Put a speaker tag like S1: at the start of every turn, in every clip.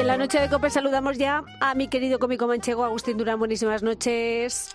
S1: en la noche de COPE saludamos ya a mi querido cómico manchego Agustín Durán. Buenísimas noches.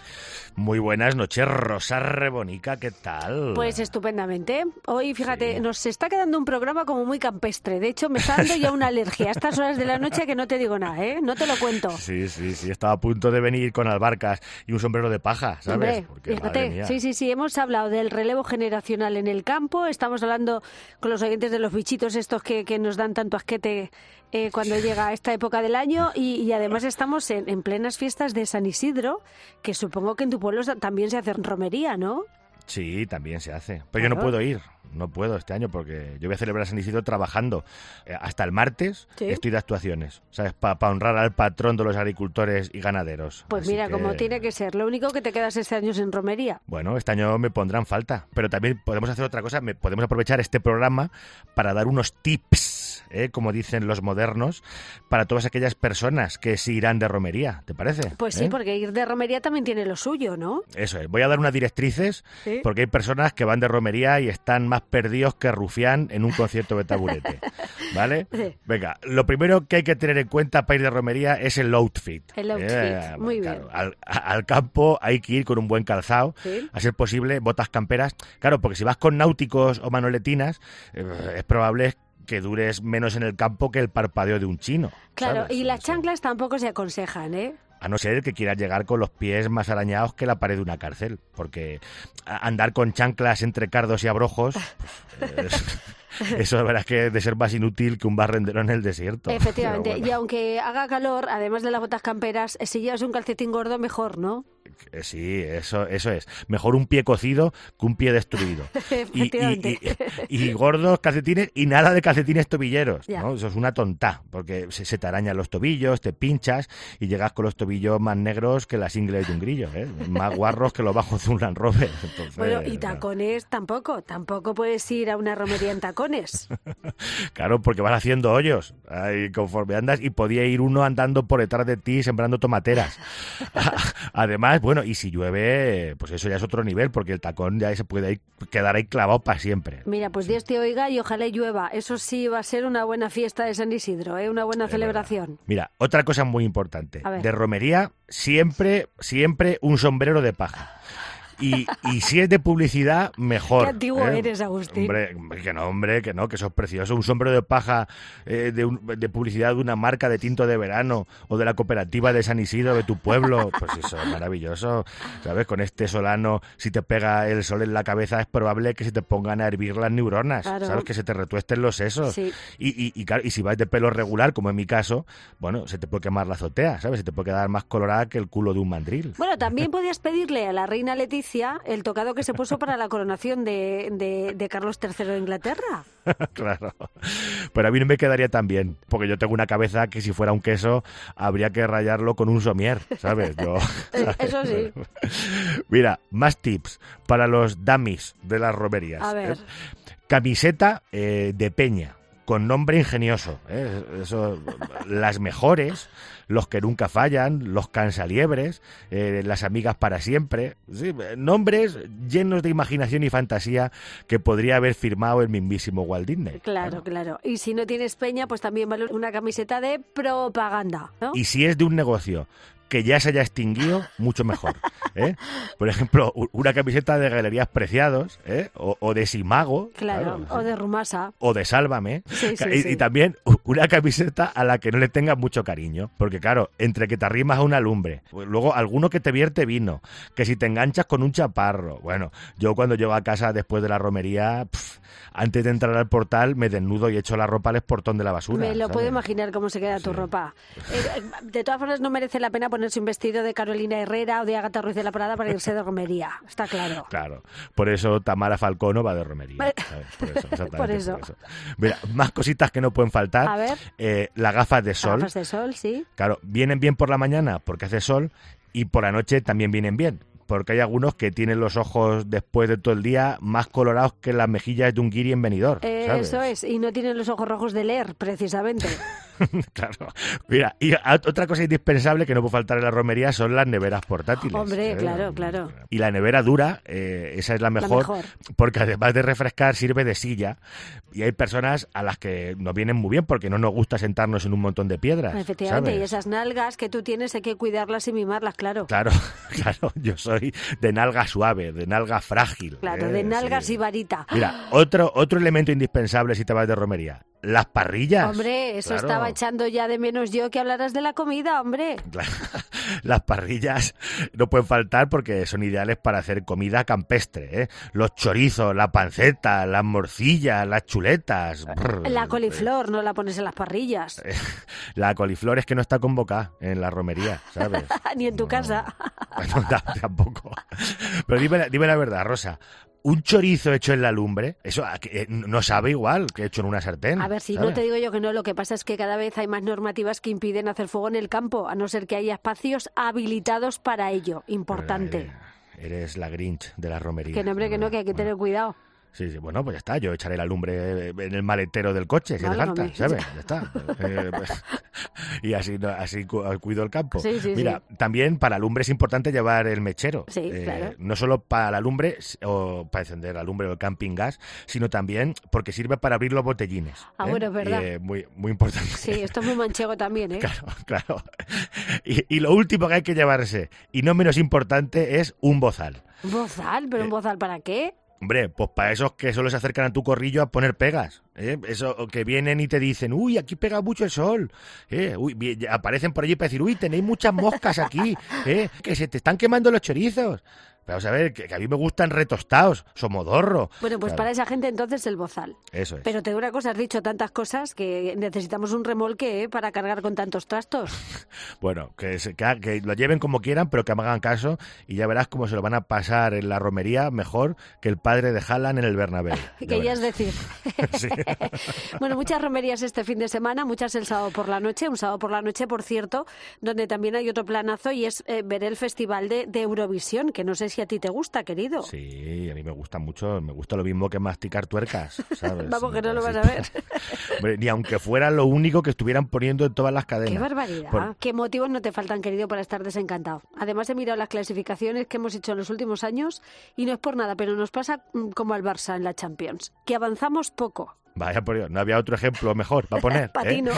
S2: Muy buenas noches, Rosa Rebonica, ¿qué tal?
S1: Pues estupendamente. Hoy, fíjate, nos está quedando un programa como muy campestre. De hecho, me está dando ya una alergia a estas horas de la noche que no te digo nada, ¿eh? No te lo cuento.
S2: Sí, sí, sí. Estaba a punto de venir con albarcas y un sombrero de paja, ¿sabes?
S1: Hombre, fíjate. Sí, sí, sí. Hemos hablado del relevo generacional en el campo. Estamos hablando con los oyentes de los bichitos estos que, que nos dan tanto asquete eh, cuando llega esta época del año y, además estamos en, plenas fiestas de San Isidro, que supongo que en tu pueblo también se hace romería, ¿no?
S2: Sí, también se hace. Pero yo no puedo ir, no puedo este año porque yo voy a celebrar San Isidro trabajando. Eh, hasta el martes estoy de actuaciones, ¿sabes? Para honrar al patrón de los agricultores y ganaderos.
S1: Pues mira, como tiene que ser. Lo único que te quedas este año es en romería.
S2: Bueno, este año me pondrán falta. Pero también podemos hacer otra cosa. podemos aprovechar este programa para dar unos tips ¿eh? como dicen los modernos, para todas aquellas personas que sí irán de romería, ¿te parece?
S1: Pues sí, ¿Eh? porque ir de romería también tiene lo suyo, ¿no?
S2: Eso es. Voy a dar unas directrices, porque hay personas que van de romería y están más perdidos que rufián en un concierto de taburete. ¿Vale? Venga, lo primero que hay que tener en cuenta para ir de romería es el outfit.
S1: El outfit, ¿eh? muy bien.
S2: Al, campo hay que ir con un buen calzado, a ser posible, botas camperas. Claro, porque si vas con náuticos o manoletinas, es probable que dures menos en el campo que el parpadeo de un chino.
S1: Claro, y las chanclas tampoco se aconsejan, ¿eh?
S2: A no ser que quieras llegar con los pies más arañados que la pared de una cárcel, porque andar con chanclas entre cardos y abrojos... Pues, eso la verdad es que de ser más inútil que un barrendero en el desierto.
S1: Efectivamente, y aunque haga calor, además de las botas camperas, si llevas un calcetín gordo, mejor, ¿no?
S2: Eh, sí, eso, eso es. Mejor un pie cocido que un pie destruido. y, y, gordos calcetines y nada de calcetines tobilleros. Eso es una tonta, porque se, te arañan los tobillos, te pinchas y llegas con los tobillos más negros que las ingles de un grillo. ¿eh? Más guarros que los bajos de un Land Rover.
S1: bueno, y tacones tampoco. Tampoco puedes ir a una romería en tacones.
S2: claro, porque vas haciendo hoyos conforme andas y podía ir uno andando por detrás de ti sembrando tomateras. Además, bueno, y si llueve, pues eso ya es otro nivel, porque el tacón ya se puede quedar ahí clavado para siempre.
S1: Mira, pues Dios te oiga y ojalá llueva. Eso sí va a ser una buena fiesta de San Isidro, ¿eh? una buena celebración.
S2: Mira, otra cosa muy importante. De romería, siempre, siempre un sombrero de paja. Y, y si es de publicidad, mejor.
S1: Qué antiguo ¿eh? eres, Agustín.
S2: Hombre, que no, hombre, que no, que eso es precioso. Un sombrero de paja eh, de, de, publicidad de una marca de tinto de verano o de la cooperativa de San Isidro de tu pueblo. Pues eso es maravilloso. ¿Sabes? Con este solano, si te pega el sol en la cabeza, es probable que se te pongan a hervir las neuronas. ¿Sabes? Que se te retuesten los sesos. Y, y, y, y si vas de pelo regular, como en mi caso, bueno, se te puede quemar la azotea, ¿sabes? Se te puede quedar más colorada que el culo de un mandril.
S1: Bueno, también podías pedirle a la reina Leticia el tocado que se puso para la coronación de, de, Carlos III de Inglaterra.
S2: claro. Pero a mí no me quedaría tan bien, porque yo tengo una cabeza que si fuera un queso habría que rayarlo con un somier, ¿sabes? Yo,
S1: Eso sí.
S2: Mira, más tips para los dummies de las romerías.
S1: A ver.
S2: Camiseta eh, de peña con nombre ingenioso. ¿eh? Eso, las mejores, los que nunca fallan, los cansaliebres, eh, las amigas para siempre. nombres llenos de imaginación y fantasía que podría haber firmado el mismísimo Walt Disney.
S1: Claro, claro. Y si no tienes peña, pues también vale una camiseta de propaganda.
S2: Y si es de un negocio que ya se haya extinguido, mucho mejor. ¿eh? Por ejemplo, una camiseta de Galerías Preciados, ¿eh? o, de Simago.
S1: Claro, o de Rumasa.
S2: O de Sálvame. y, también una camiseta a la que no le tengas mucho cariño. Porque claro, entre que te arrimas a una lumbre, luego alguno que te vierte vino, que si te enganchas con un chaparro. Bueno, yo cuando llego a casa después de la romería, antes de entrar al portal me desnudo y echo la ropa al esportón de la basura.
S1: Me lo puedo imaginar cómo se queda tu ropa. Eh, de todas formas, no merece la pena ponerse un vestido de Carolina Herrera o de Agatha Ruiz de la Prada para irse de romería, está claro.
S2: Claro, por eso Tamara Falcono va de romería. Por eso, Mira, más cositas que no pueden faltar.
S1: A ver.
S2: Eh, las gafas de sol.
S1: Las gafas de sol, sí.
S2: Claro, vienen bien por la mañana porque hace sol y por la noche también vienen bien porque hay algunos que tienen los ojos después de todo el día más colorados que las mejillas de un guiri en venidor.
S1: Eso es, y no tienen los ojos rojos de leer, precisamente.
S2: claro. Mira, y otra cosa indispensable que no puede faltar en la romería son las neveras portátiles.
S1: Hombre, ¿eh? claro, claro.
S2: Y la nevera dura, eh, esa es la mejor, porque además de refrescar sirve de silla. Y hay personas a las que nos vienen muy bien porque no nos gusta sentarnos en un montón de piedras.
S1: Efectivamente, y esas nalgas que tú tienes hay que cuidarlas y mimarlas, claro.
S2: Claro, claro. Yo soy de nalga suave, de nalga frágil.
S1: Claro, de ¿eh? nalgas y varita.
S2: Mira, otro, otro elemento indispensable si te vas de romería, las parrillas.
S1: Hombre, eso estaba echando ya de menos yo que hablaras de la comida, hombre.
S2: Las parrillas no pueden faltar porque son ideales para hacer comida campestre. ¿eh? Los chorizos, la panceta, las morcillas, las chuletas.
S1: La coliflor no la pones en las parrillas.
S2: La coliflor es que no está convocada en la romería, ¿sabes?
S1: Ni en tu casa.
S2: tampoco. Pero dime, dime la verdad, Rosa un chorizo hecho en la lumbre, eso eh, no sabe igual que hecho en una sartén.
S1: A ver, si no te digo yo que no, lo que pasa es que cada vez hay más normativas que impiden hacer fuego en el campo, a no ser que haya espacios habilitados para ello. Importante.
S2: eres la Grinch de la romería.
S1: Que nombre que no, que hay que tener cuidado.
S2: Sí, sí, bueno, pues ya está. Yo echaré la lumbre en el maletero del coche, si hace falta, ¿sabes? Ya está. Eh, y así, así cuido el campo. Mira, también para lumbre es importante llevar el mechero.
S1: Sí, eh, claro.
S2: No solo para la lumbre o para encender la lumbre o el camping gas, sino también porque sirve para abrir los botellines.
S1: Ah, ¿eh? bueno, es verdad.
S2: muy, muy importante.
S1: Sí, esto es muy manchego también, ¿eh?
S2: Claro, claro. Y, y lo último que hay que llevarse, y no menos importante, es un bozal.
S1: ¿Bozal? ¿Pero un bozal para qué?
S2: Hombre, pues para esos que solo se acercan a tu corrillo a poner pegas. ¿eh? Eso que vienen y te dicen, uy, aquí pega mucho el sol. ¿eh? Uy, aparecen por allí para decir, uy, tenéis muchas moscas aquí, ¿eh? que se te están quemando los chorizos. Pero a ver, que, a mí me gustan retostados, somodorro.
S1: Bueno, pues para esa gente entonces el bozal.
S2: Eso es.
S1: Pero te digo una cosa, has dicho tantas cosas que necesitamos un remolque ¿eh? para cargar con tantos trastos.
S2: bueno, que, que, lo lleven como quieran, pero que me hagan caso y ya verás cómo se lo van a pasar en la romería mejor que el padre de Haaland en el Bernabéu.
S1: Querías decir. bueno, muchas romerías este fin de semana, muchas el sábado por la noche, un sábado por la noche, por cierto, donde también hay otro planazo y es eh, ver el festival de, de Eurovisión, que no sé si si a ti te gusta, querido.
S2: Sí, a mí me gusta mucho. Me gusta lo mismo que masticar tuercas, ¿sabes?
S1: Vamos, que no lo vas a ver.
S2: ni aunque fuera lo único que estuvieran poniendo en todas las cadenas.
S1: ¡Qué barbaridad! ¿Qué motivos no te faltan, querido, para estar desencantado? Además, he mirado las clasificaciones que hemos hecho en los últimos años y no es por nada, pero nos pasa mm, como al Barça en la Champions, que avanzamos poco.
S2: Vaya por Dios, no había otro ejemplo mejor para poner. ¿eh?
S1: Patino.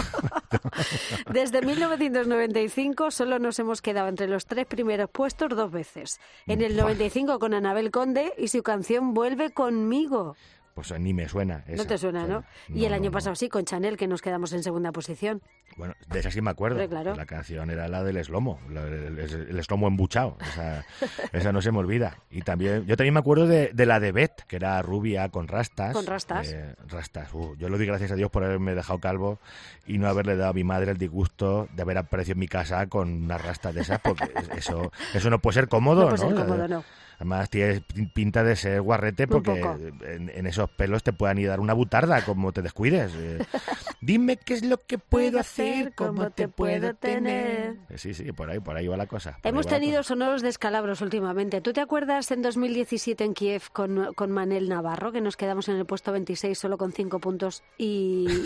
S1: Desde 1995 solo nos hemos quedado entre los tres primeros puestos dos veces. En el 95 con Anabel Conde y su canción Vuelve conmigo
S2: pues ni me suena.
S1: no te suena, ¿no? Y el año pasado sí, con Chanel, que nos quedamos en segunda posición.
S2: Bueno, de esa sí me acuerdo. La canción era la del eslomo, el, eslomo embuchado. Esa, no se me olvida. Y también, yo también me acuerdo de, la de Beth, que era rubia con rastas.
S1: Con rastas.
S2: Eh, rastas. Uh, yo lo di gracias a Dios por haberme dejado calvo y no haberle dado a mi madre el disgusto de haber aparecido en mi casa con una rasta de esas, porque eso, eso no puede ser cómodo,
S1: ¿no? Puede ser cómodo, no.
S2: Además, tiene pinta de ser guarrete porque en, esos pelos te puedan ir dar una butarda como te descuides. Eh. Dime qué es lo que puedo hacer, cómo te puedo tener. Eh, sí, sí, por ahí, por ahí va la cosa.
S1: Hemos tenido sonoros descalabros últimamente. ¿Tú te acuerdas en 2017 en Kiev con, con Manel Navarro, que nos quedamos en el puesto 26 solo con 5 puntos y...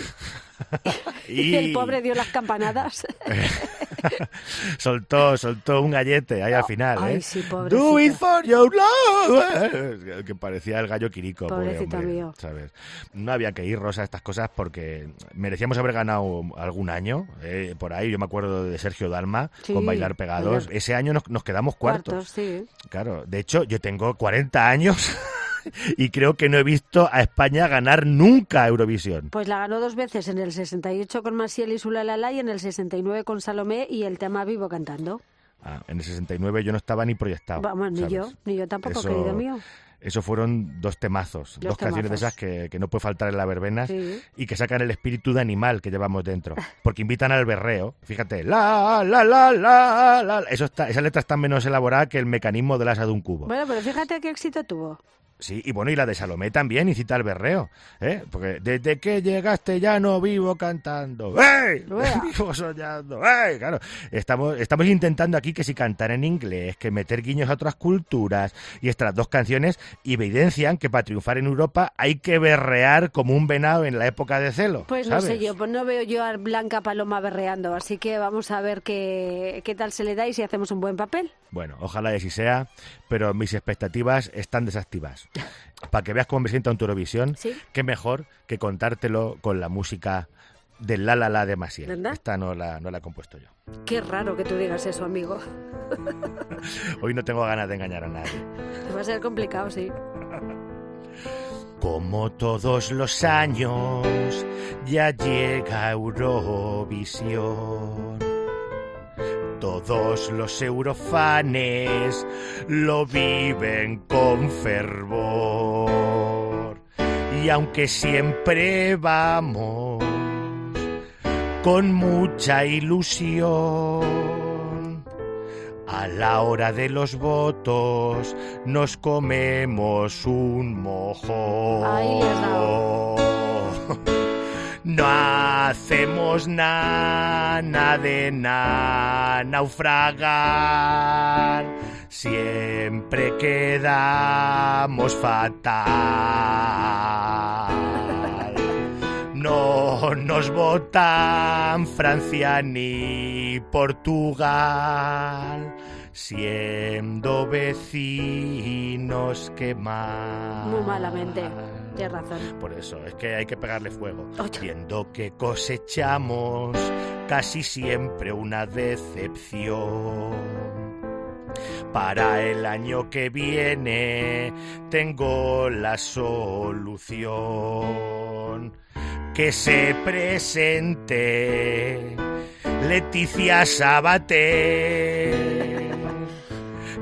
S1: y... el pobre dio las campanadas?
S2: soltó, soltó un gallete ahí al final.
S1: Ay,
S2: ¿eh?
S1: sí,
S2: Do it for your love. Que parecía el gallo quirico.
S1: Pobrecito mío.
S2: ¿sabes? No había que ir, Rosa, a estas cosas porque merecíamos haber ganado algún año. Eh, por ahí, yo me acuerdo de Sergio Dalma con Bailar Pegados. Ese año nos, nos quedamos cuartos.
S1: cuartos sí.
S2: Claro, de hecho, yo tengo 40 años. y creo que no he visto a España ganar nunca Eurovisión.
S1: Pues la ganó dos veces, en el 68 con Masiel y Sulalala y en el 69 con Salomé y el tema Vivo cantando.
S2: Ah, en el 69 yo no estaba ni proyectado.
S1: Vamos, ni yo, ni yo tampoco, querido mío.
S2: Eso fueron dos temazos, dos canciones de esas que, no puede faltar en las verbenas y que sacan el espíritu de animal que llevamos dentro. Porque invitan al berreo. Fíjate, la, la, la, la, la. Eso está, esa letra está menos elaborada que el mecanismo del asa de un cubo.
S1: Bueno, pero fíjate qué éxito tuvo.
S2: Sí, y bueno, y la de Salomé también incita al berreo, ¿eh? Porque desde que llegaste ya no vivo cantando, ¡Ey! Vivo soñando, ¡Ey! Claro, estamos, estamos intentando aquí que si cantar en inglés, que meter guiños a otras culturas, y estas dos canciones evidencian que para triunfar en Europa hay que berrear como un venado en la época de celo.
S1: Pues no sé yo, pues no veo yo a Blanca Paloma berreando, así que vamos a ver qué, qué tal se le da y si hacemos un buen papel.
S2: Bueno, ojalá y así sea, pero mis expectativas están desactivadas. Para que veas cómo me siento en tu Eurovisión, qué mejor que contártelo con la música del La La La de Maciel. Esta no la, no la he compuesto yo.
S1: Qué raro que tú digas eso, amigo.
S2: Hoy no tengo ganas de engañar a nadie.
S1: Va a ser complicado, sí.
S2: Como todos los años, ya llega Eurovisión todos los eurofanes lo viven con fervor. Y aunque siempre vamos con mucha ilusión, a la hora de los votos nos comemos un mojón. No hacemos nada de nada naufragar, siempre quedamos fatal. No nos votan Francia ni Portugal siendo vecinos que mal.
S1: Malamente, tienes razón.
S2: Por eso, es que hay que pegarle fuego. Viendo que cosechamos casi siempre una decepción. Para el año que viene tengo la solución. Que se presente Leticia Sabater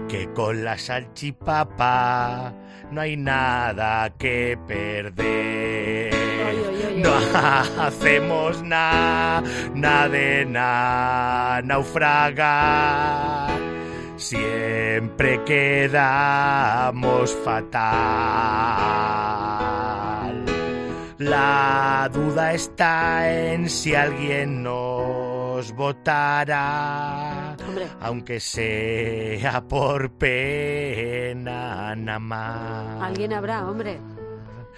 S2: que con la salchipapa no hay nada que perder. No hacemos nada, nada de nada, naufragar. Siempre quedamos fatal. La duda está en si alguien nos votará aunque sea por pena nada más.
S1: Alguien habrá, hombre.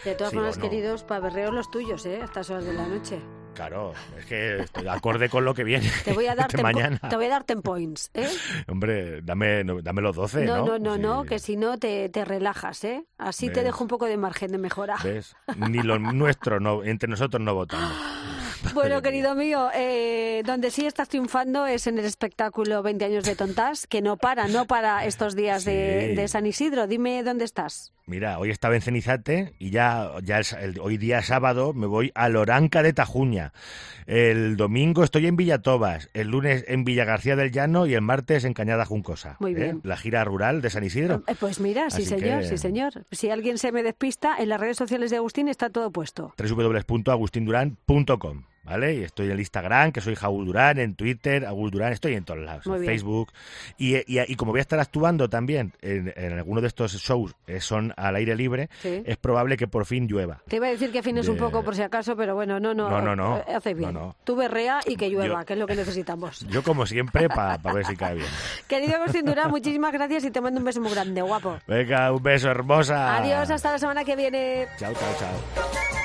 S1: De todas formas, queridos, para berreos los tuyos, ¿eh? A estas horas de la noche.
S2: Claro, es que estoy acorde con lo que viene.
S1: Te voy a dar, ten, mañana. Te voy a dar ten points, ¿eh?
S2: Hombre, dame, dame los 12, ¿no?
S1: No, no, no, que si no te, te, relajas, ¿eh? Así te dejo un poco de margen de mejora.
S2: ¿Ves? Ni los nuestros, no, entre nosotros no votamos.
S1: Bueno, querido mío, eh, donde sí estás triunfando es en el espectáculo 20 años de tontas, que no para, no para estos días de, San Isidro. Dime dónde estás.
S2: Mira, hoy estaba en Cenizate y ya, ya hoy día sábado me voy a Loranca de Tajuña. El domingo estoy en Villatobas, el lunes en Villa García del Llano y el martes en Cañada Juncosa.
S1: Muy ¿eh? bien.
S2: La gira rural de San Isidro.
S1: Eh, pues mira, sí señor, sí señor. Si alguien se me despista, en las redes sociales de Agustín está todo puesto.
S2: www.agustinduran.com ¿vale? Y estoy en el Instagram, que soy Jaúl Durán, en Twitter, Agul Durán, estoy en todos lados, en Facebook. Y, y, como voy a estar actuando también en, en alguno de estos shows, eh, son al aire libre, es probable que por fin llueva.
S1: Te iba a decir que afines un poco por si acaso, pero bueno, no, no,
S2: no, no, no
S1: eh, haces bien. Tú berrea y que llueva, que es lo que necesitamos.
S2: Yo como siempre, para ver si cae bien.
S1: Querido Agustín Durán, muchísimas gracias y te mando un beso muy grande, guapo.
S2: Venga, un beso hermosa.
S1: Adiós, hasta la semana que viene.
S2: Chao, chao, chao.